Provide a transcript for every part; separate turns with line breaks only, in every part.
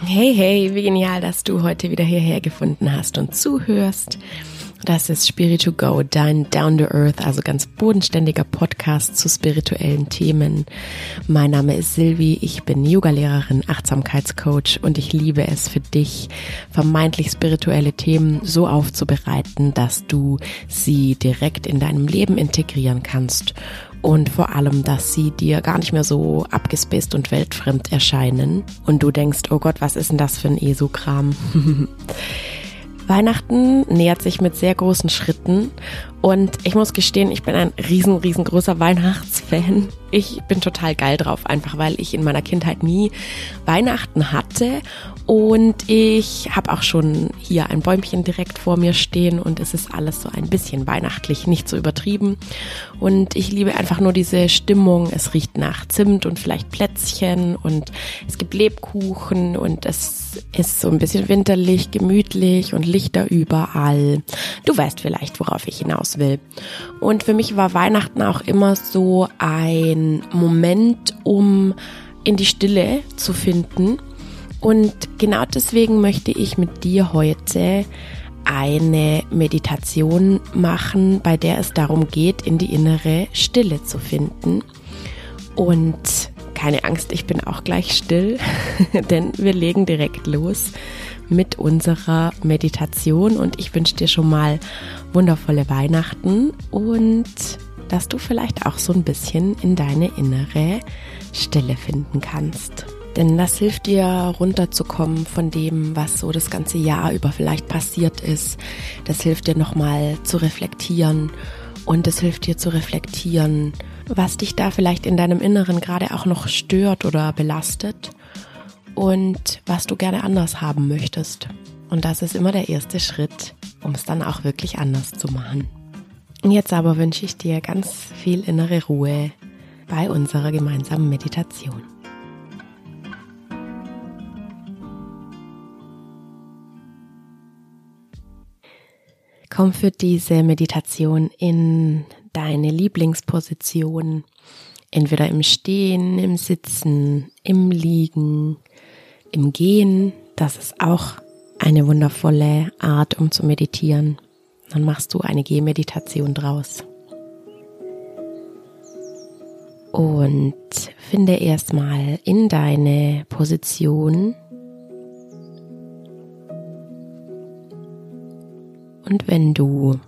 Hey, hey, wie genial, dass du heute wieder hierher gefunden hast und zuhörst. Das ist Spirit to Go, dein Down to Earth, also ganz bodenständiger Podcast zu spirituellen Themen. Mein Name ist Silvi, ich bin Yogalehrerin, Achtsamkeitscoach und ich liebe es für dich, vermeintlich spirituelle Themen so aufzubereiten, dass du sie direkt in deinem Leben integrieren kannst und vor allem, dass sie dir gar nicht mehr so abgespaced und weltfremd erscheinen und du denkst, oh Gott, was ist denn das für ein ESO-Kram? Weihnachten nähert sich mit sehr großen Schritten und ich muss gestehen, ich bin ein riesen, riesengroßer Weihnachtsfan. Ich bin total geil drauf, einfach weil ich in meiner Kindheit nie Weihnachten hatte und ich habe auch schon hier ein Bäumchen direkt vor mir stehen und es ist alles so ein bisschen weihnachtlich, nicht so übertrieben. Und ich liebe einfach nur diese Stimmung. Es riecht nach Zimt und vielleicht Plätzchen und es gibt Lebkuchen und es ist so ein bisschen winterlich, gemütlich und Lichter überall. Du weißt vielleicht, worauf ich hinaus will. Und für mich war Weihnachten auch immer so ein Moment, um in die Stille zu finden und genau deswegen möchte ich mit dir heute eine Meditation machen, bei der es darum geht, in die innere Stille zu finden. Und keine Angst, ich bin auch gleich still, denn wir legen direkt los mit unserer Meditation und ich wünsche dir schon mal wundervolle Weihnachten und dass du vielleicht auch so ein bisschen in deine innere Stille finden kannst. Denn das hilft dir runterzukommen von dem, was so das ganze Jahr über vielleicht passiert ist. Das hilft dir nochmal zu reflektieren und es hilft dir zu reflektieren, was dich da vielleicht in deinem Inneren gerade auch noch stört oder belastet und was du gerne anders haben möchtest. Und das ist immer der erste Schritt, um es dann auch wirklich anders zu machen. Jetzt aber wünsche ich dir ganz viel innere Ruhe bei unserer gemeinsamen Meditation. Komm für diese Meditation in deine Lieblingsposition, entweder im Stehen, im Sitzen, im Liegen, im Gehen. Das ist auch eine wundervolle Art, um zu meditieren. Dann machst du eine Gehmeditation draus. Und finde erstmal in deine Position Und wenn du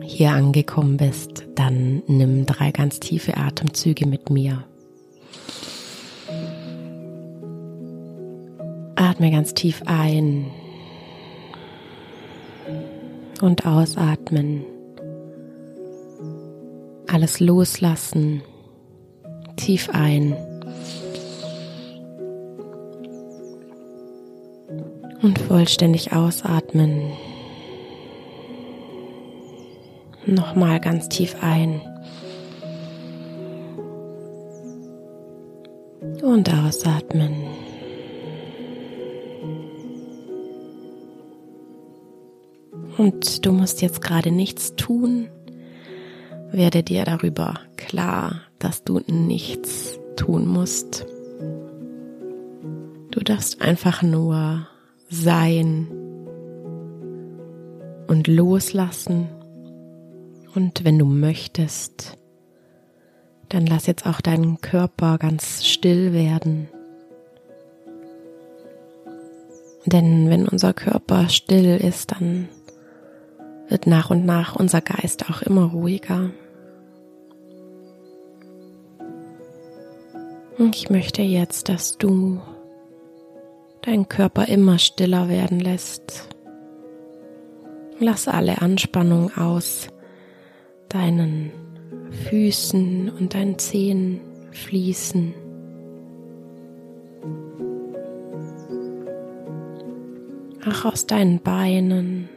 hier angekommen bist, dann nimm drei ganz tiefe Atemzüge mit mir. Atme ganz tief ein und ausatmen. Alles loslassen. Tief ein. Und vollständig ausatmen. Nochmal ganz tief ein. Und ausatmen. Und du musst jetzt gerade nichts tun. Werde dir darüber klar, dass du nichts tun musst. Du darfst einfach nur sein und loslassen und wenn du möchtest, dann lass jetzt auch deinen Körper ganz still werden. Denn wenn unser Körper still ist, dann wird nach und nach unser Geist auch immer ruhiger. Ich möchte jetzt, dass du deinen Körper immer stiller werden lässt. Lass alle Anspannung aus deinen Füßen und deinen Zehen fließen. Auch aus deinen Beinen.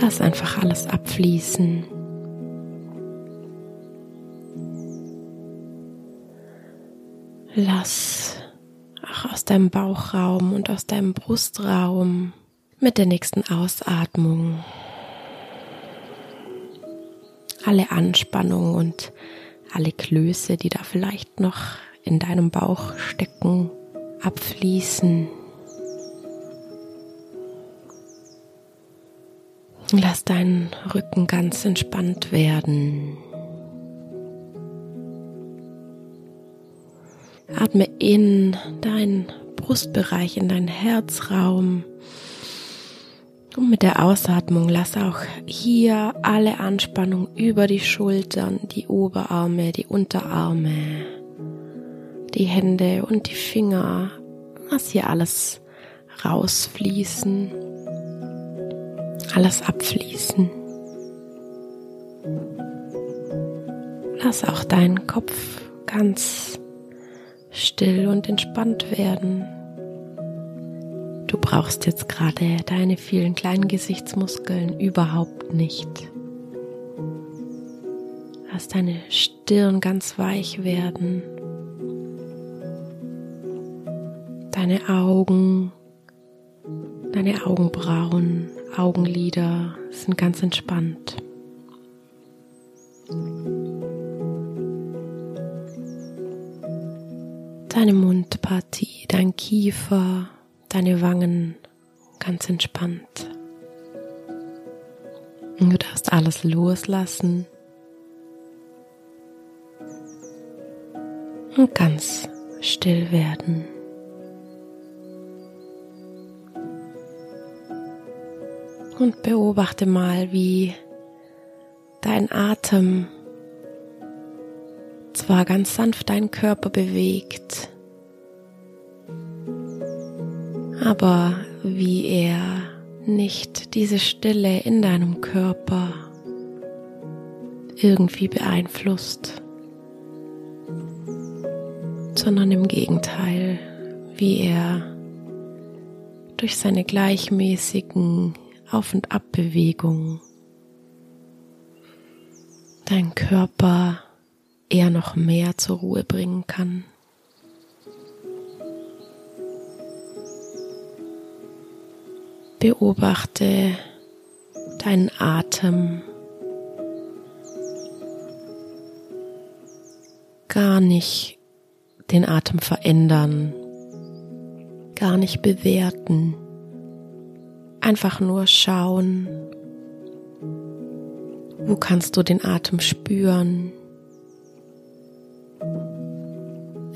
Lass einfach alles abfließen. Lass auch aus deinem Bauchraum und aus deinem Brustraum mit der nächsten Ausatmung alle Anspannung und alle Klöße, die da vielleicht noch in deinem Bauch stecken, abfließen. Lass deinen Rücken ganz entspannt werden. Atme in deinen Brustbereich, in deinen Herzraum. Und mit der Ausatmung lass auch hier alle Anspannung über die Schultern, die Oberarme, die Unterarme, die Hände und die Finger, lass hier alles rausfließen, alles abfließen. Lass auch deinen Kopf ganz still und entspannt werden. Du brauchst jetzt gerade deine vielen kleinen Gesichtsmuskeln überhaupt nicht. Lass deine Stirn ganz weich werden. Deine Augen, deine Augenbrauen, Augenlider sind ganz entspannt. Deine Mundpartie, dein Kiefer, deine Wangen ganz entspannt. Und du darfst alles loslassen und ganz still werden. Und beobachte mal, wie dein Atem zwar ganz sanft deinen Körper bewegt, aber wie er nicht diese Stille in deinem Körper irgendwie beeinflusst, sondern im Gegenteil, wie er durch seine gleichmäßigen Auf- und Abbewegungen deinen Körper eher noch mehr zur Ruhe bringen kann. Beobachte deinen Atem. Gar nicht den Atem verändern, gar nicht bewerten, einfach nur schauen, wo kannst du den Atem spüren,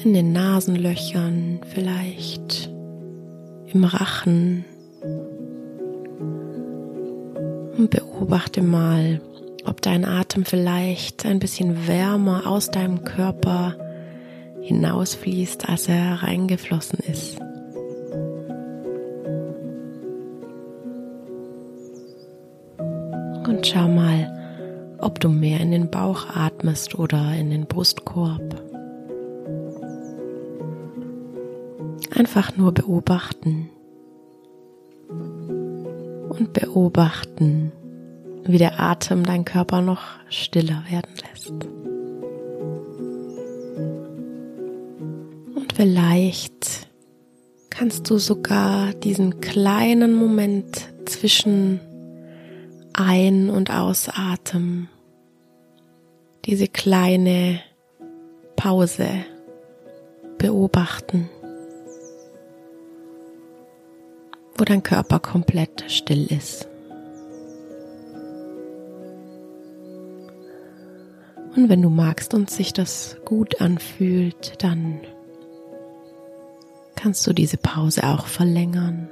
in den Nasenlöchern vielleicht, im Rachen. Und beobachte mal, ob dein Atem vielleicht ein bisschen wärmer aus deinem Körper hinausfließt, als er reingeflossen ist. Und schau mal, ob du mehr in den Bauch atmest oder in den Brustkorb. Einfach nur beobachten. Und beobachten, wie der Atem dein Körper noch stiller werden lässt. Und vielleicht kannst du sogar diesen kleinen Moment zwischen Ein- und Ausatmen, diese kleine Pause beobachten. Wo dein Körper komplett still ist. Und wenn du magst und sich das gut anfühlt, dann kannst du diese Pause auch verlängern.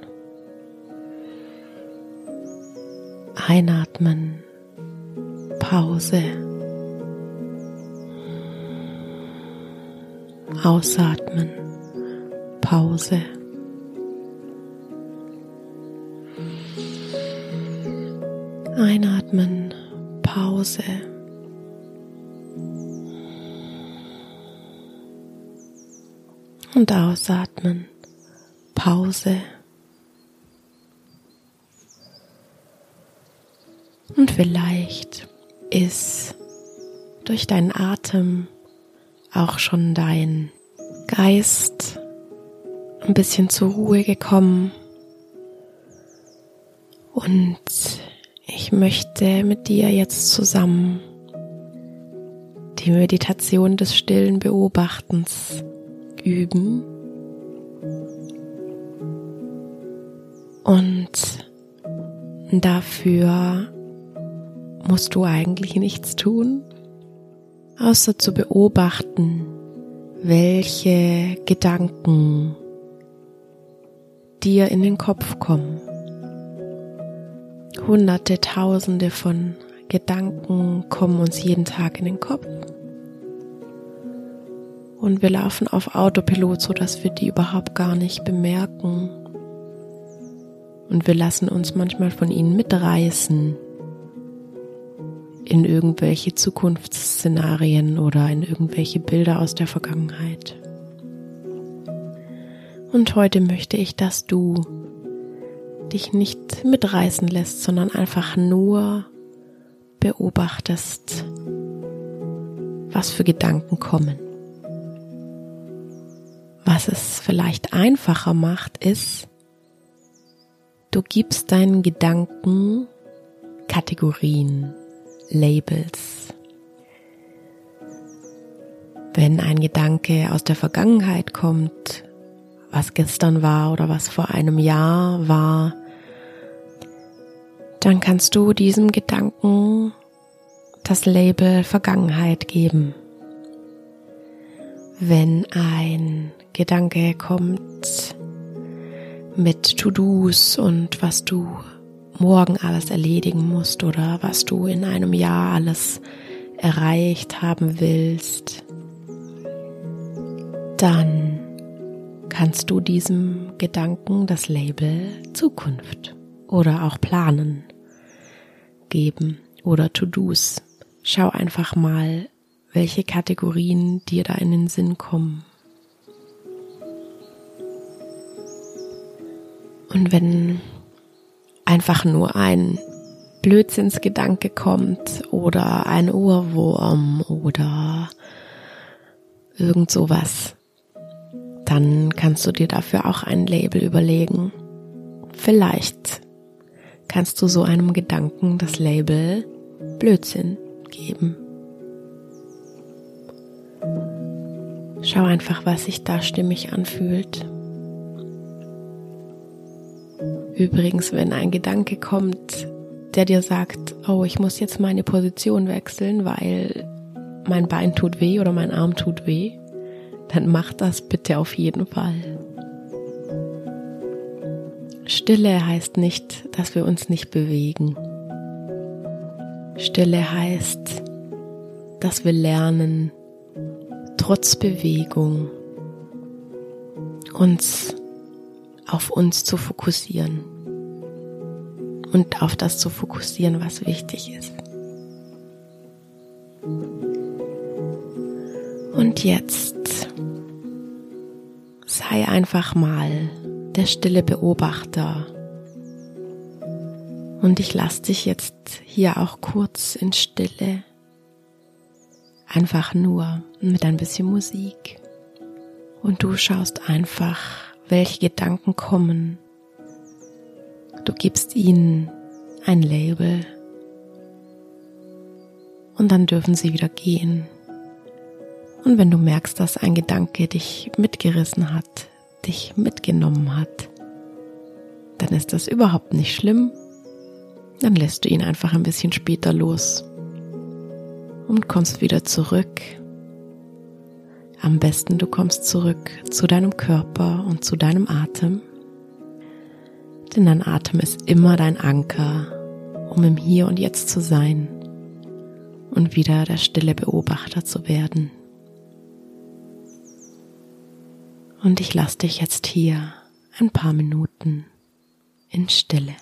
Einatmen, Pause. Ausatmen, Pause. Einatmen, Pause. Und ausatmen, Pause. Und vielleicht ist durch deinen Atem auch schon dein Geist ein bisschen zur Ruhe gekommen und möchte mit dir jetzt zusammen die Meditation des stillen Beobachtens üben. Und dafür musst du eigentlich nichts tun, außer zu beobachten, welche Gedanken dir in den Kopf kommen. Hunderte, tausende von Gedanken kommen uns jeden Tag in den Kopf. Und wir laufen auf Autopilot, so dass wir die überhaupt gar nicht bemerken. Und wir lassen uns manchmal von ihnen mitreißen in irgendwelche Zukunftsszenarien oder in irgendwelche Bilder aus der Vergangenheit. Und heute möchte ich, dass du dich nicht mitreißen lässt, sondern einfach nur beobachtest, was für Gedanken kommen. Was es vielleicht einfacher macht, ist, Du gibst deinen Gedanken Kategorien, Labels. Wenn ein Gedanke aus der Vergangenheit kommt, was gestern war oder was vor einem Jahr war, dann kannst du diesem Gedanken das Label Vergangenheit geben. Wenn ein Gedanke kommt, mit To-Dos und was du morgen alles erledigen musst oder was du in einem Jahr alles erreicht haben willst, dann kannst du diesem Gedanken das Label Zukunft oder auch Planen geben oder To-Dos. Schau einfach mal, welche Kategorien dir da in den Sinn kommen. Und wenn einfach nur ein Blödsinnsgedanke kommt oder ein Ohrwurm oder irgend sowas, dann kannst du dir dafür auch ein Label überlegen. Vielleicht kannst du so einem Gedanken das Label Blödsinn geben. Schau einfach, was sich da stimmig anfühlt. Übrigens, wenn ein Gedanke kommt, der dir sagt, oh, ich muss jetzt meine Position wechseln, weil mein Bein tut weh oder mein Arm tut weh, dann mach das bitte auf jeden Fall. Stille heißt nicht, dass wir uns nicht bewegen. Stille heißt, dass wir lernen, trotz Bewegung uns auf uns zu fokussieren und auf das zu fokussieren, was wichtig ist. Und jetzt sei einfach mal der stille Beobachter. Und ich lasse dich jetzt hier auch kurz in Stille. Einfach nur mit ein bisschen Musik. Und du schaust einfach welche Gedanken kommen. Du gibst ihnen ein Label und dann dürfen sie wieder gehen. Und wenn du merkst, dass ein Gedanke dich mitgerissen hat, dich mitgenommen hat, dann ist das überhaupt nicht schlimm. Dann lässt du ihn einfach ein bisschen später los und kommst wieder zurück am besten du kommst zurück zu deinem Körper und zu deinem Atem. Denn dein Atem ist immer dein Anker, um im Hier und Jetzt zu sein und wieder der stille Beobachter zu werden. Und ich lasse dich jetzt hier ein paar Minuten in Stille.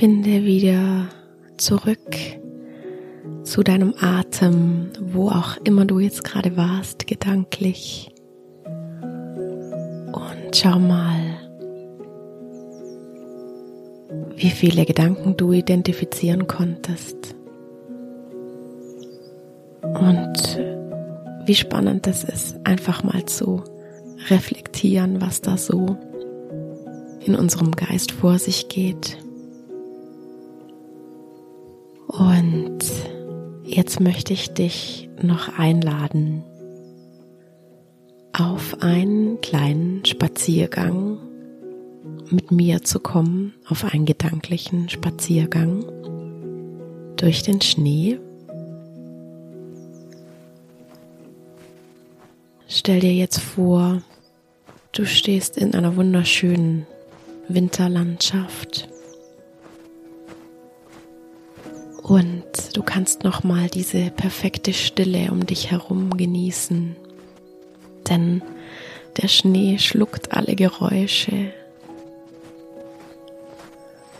Finde wieder zurück zu deinem Atem, wo auch immer du jetzt gerade warst, gedanklich. Und schau mal, wie viele Gedanken du identifizieren konntest. Und wie spannend es ist, einfach mal zu reflektieren, was da so in unserem Geist vor sich geht. Und jetzt möchte ich dich noch einladen auf einen kleinen Spaziergang mit mir zu kommen, auf einen gedanklichen Spaziergang durch den Schnee. Stell dir jetzt vor, du stehst in einer wunderschönen Winterlandschaft und du kannst noch mal diese perfekte Stille um dich herum genießen, denn der Schnee schluckt alle Geräusche.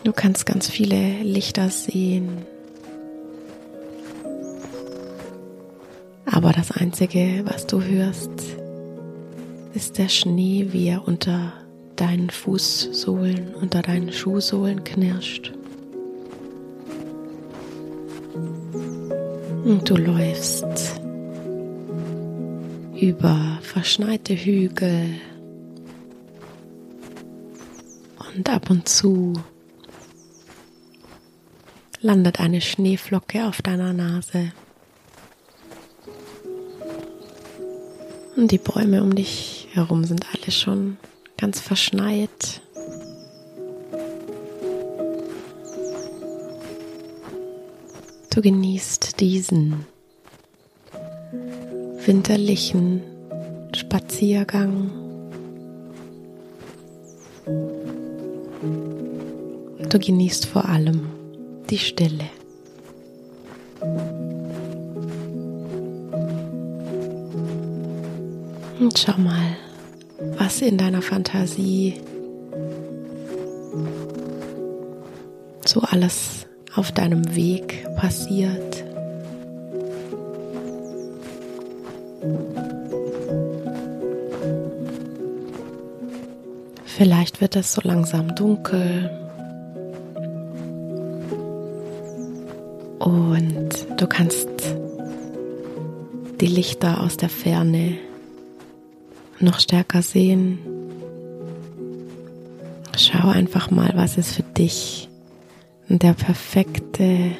Du kannst ganz viele Lichter sehen. Aber das Einzige, was du hörst, ist der Schnee, wie er unter deinen Fußsohlen, unter deinen Schuhsohlen knirscht. Und du läufst über verschneite Hügel und ab und zu landet eine Schneeflocke auf deiner Nase. Und die Bäume um dich herum sind alle schon ganz verschneit. Du genießt diesen winterlichen Spaziergang. Du genießt vor allem die Stille. Und schau mal, was in deiner Fantasie so alles auf deinem Weg passiert. Vielleicht wird es so langsam dunkel. Und du kannst die Lichter aus der Ferne noch stärker sehen. Schau einfach mal, was ist für dich der perfekte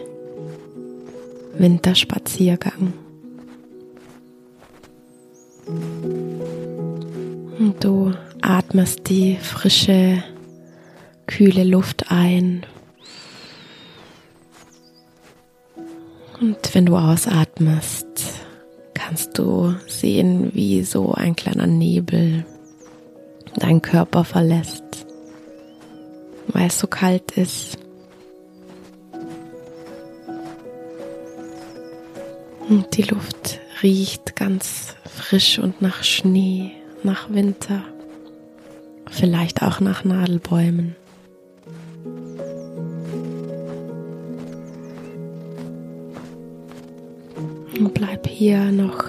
Winterspaziergang. Und du atmest die frische, kühle Luft ein. Und wenn du ausatmest, kannst du sehen, wie so ein kleiner Nebel deinen Körper verlässt, weil es so kalt ist. Und die Luft riecht ganz frisch und nach Schnee, nach Winter, vielleicht auch nach Nadelbäumen. Und bleib hier noch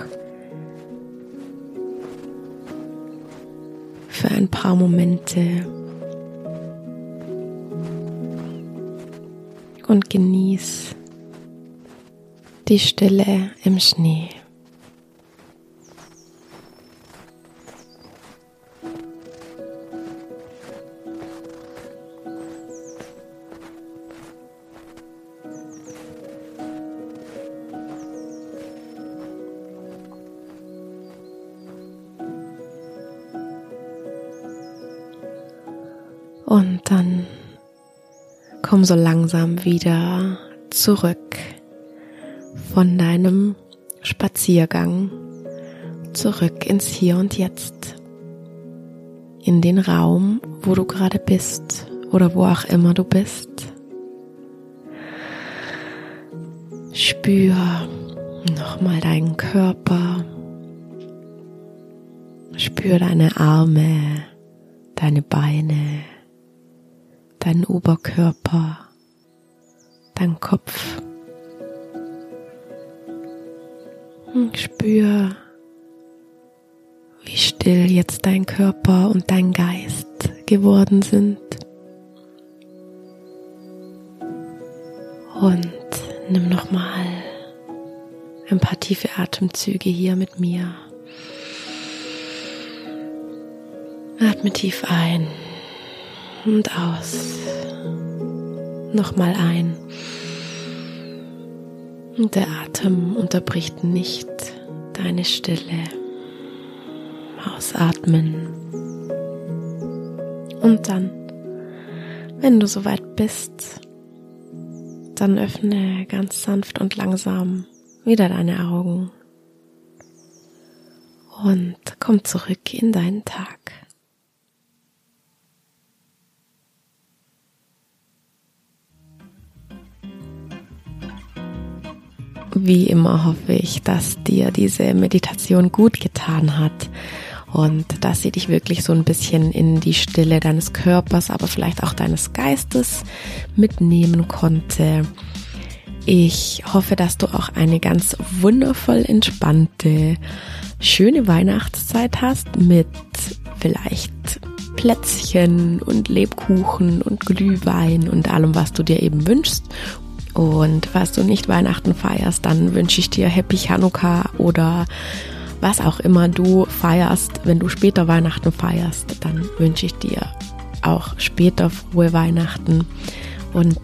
für ein paar Momente und genieß die Stille im Schnee. Und dann komm so langsam wieder zurück von deinem Spaziergang zurück ins Hier und Jetzt, in den Raum, wo du gerade bist oder wo auch immer du bist. Spür nochmal deinen Körper, spür deine Arme, deine Beine deinen Oberkörper, deinen Kopf. Spür, wie still jetzt dein Körper und dein Geist geworden sind. Und nimm nochmal ein paar tiefe Atemzüge hier mit mir. Atme tief ein und aus. Nochmal ein. Und der Atem unterbricht nicht deine Stille. Ausatmen. Und dann, wenn du soweit bist, dann öffne ganz sanft und langsam wieder deine Augen und komm zurück in deinen Tag. Wie immer hoffe ich, dass dir diese Meditation gut getan hat und dass sie dich wirklich so ein bisschen in die Stille deines Körpers, aber vielleicht auch deines Geistes mitnehmen konnte. Ich hoffe, dass du auch eine ganz wundervoll entspannte, schöne Weihnachtszeit hast mit vielleicht Plätzchen und Lebkuchen und Glühwein und allem, was du dir eben wünschst und falls du nicht Weihnachten feierst, dann wünsche ich dir Happy Hanukkah oder was auch immer du feierst. Wenn du später Weihnachten feierst, dann wünsche ich dir auch später frohe Weihnachten. Und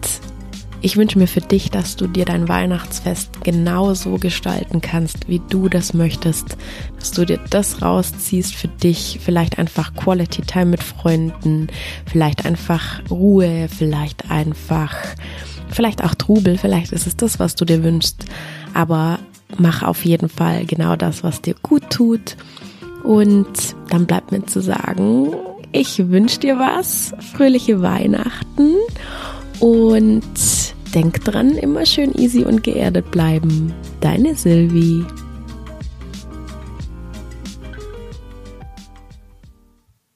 ich wünsche mir für dich, dass du dir dein Weihnachtsfest genauso gestalten kannst, wie du das möchtest. Dass du dir das rausziehst für dich. Vielleicht einfach Quality Time mit Freunden. Vielleicht einfach Ruhe. Vielleicht einfach vielleicht auch Trubel, vielleicht ist es das, was du dir wünschst, aber mach auf jeden Fall genau das, was dir gut tut. Und dann bleibt mir zu sagen, ich wünsche dir was, fröhliche Weihnachten und denk dran, immer schön easy und geerdet bleiben. Deine Sylvie.